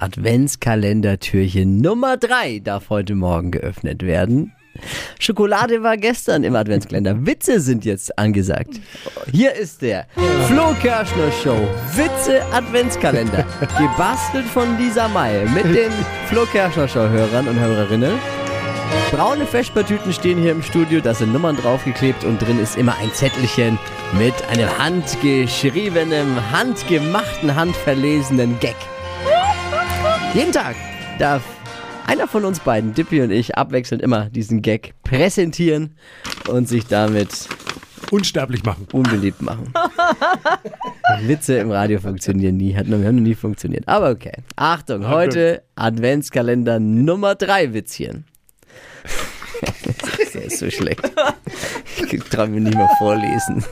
Adventskalendertürchen Nummer 3 darf heute Morgen geöffnet werden. Schokolade war gestern im Adventskalender. Witze sind jetzt angesagt. Hier ist der Flo Kerschner Show. Witze Adventskalender. Gebastelt von Lisa May mit den Flo Kerschner Show Hörern und Hörerinnen. Braune Feschbartüten stehen hier im Studio, da sind Nummern draufgeklebt und drin ist immer ein Zettelchen mit einem handgeschriebenen, handgemachten, handverlesenen Gag. Jeden Tag darf einer von uns beiden, Dippy und ich, abwechselnd immer diesen Gag präsentieren und sich damit Unsterblich machen. unbeliebt machen. Witze im Radio funktionieren nie, hat noch, haben noch nie funktioniert. Aber okay. Achtung, heute Adventskalender Nummer 3 Witzchen. das ist so schlecht. Ich traue mir nicht mal vorlesen.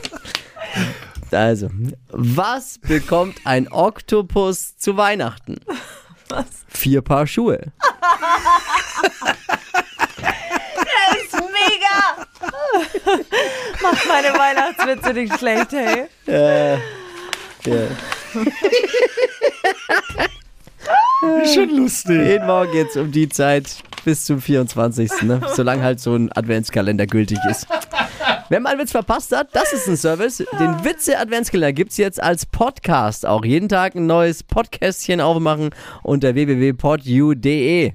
Also, was bekommt ein Oktopus zu Weihnachten? Was? Vier Paar Schuhe. Das ist mega! Macht meine Weihnachtswitze nicht schlecht, hey. Ja. Schon lustig. Jeden Morgen jetzt um die Zeit bis zum 24. Ne? Solange halt so ein Adventskalender gültig ist. Wer mal einen Witz verpasst hat, das ist ein Service. Den Witze-Adventskalender gibt es jetzt als Podcast. Auch jeden Tag ein neues Podcastchen aufmachen unter www.podu.de.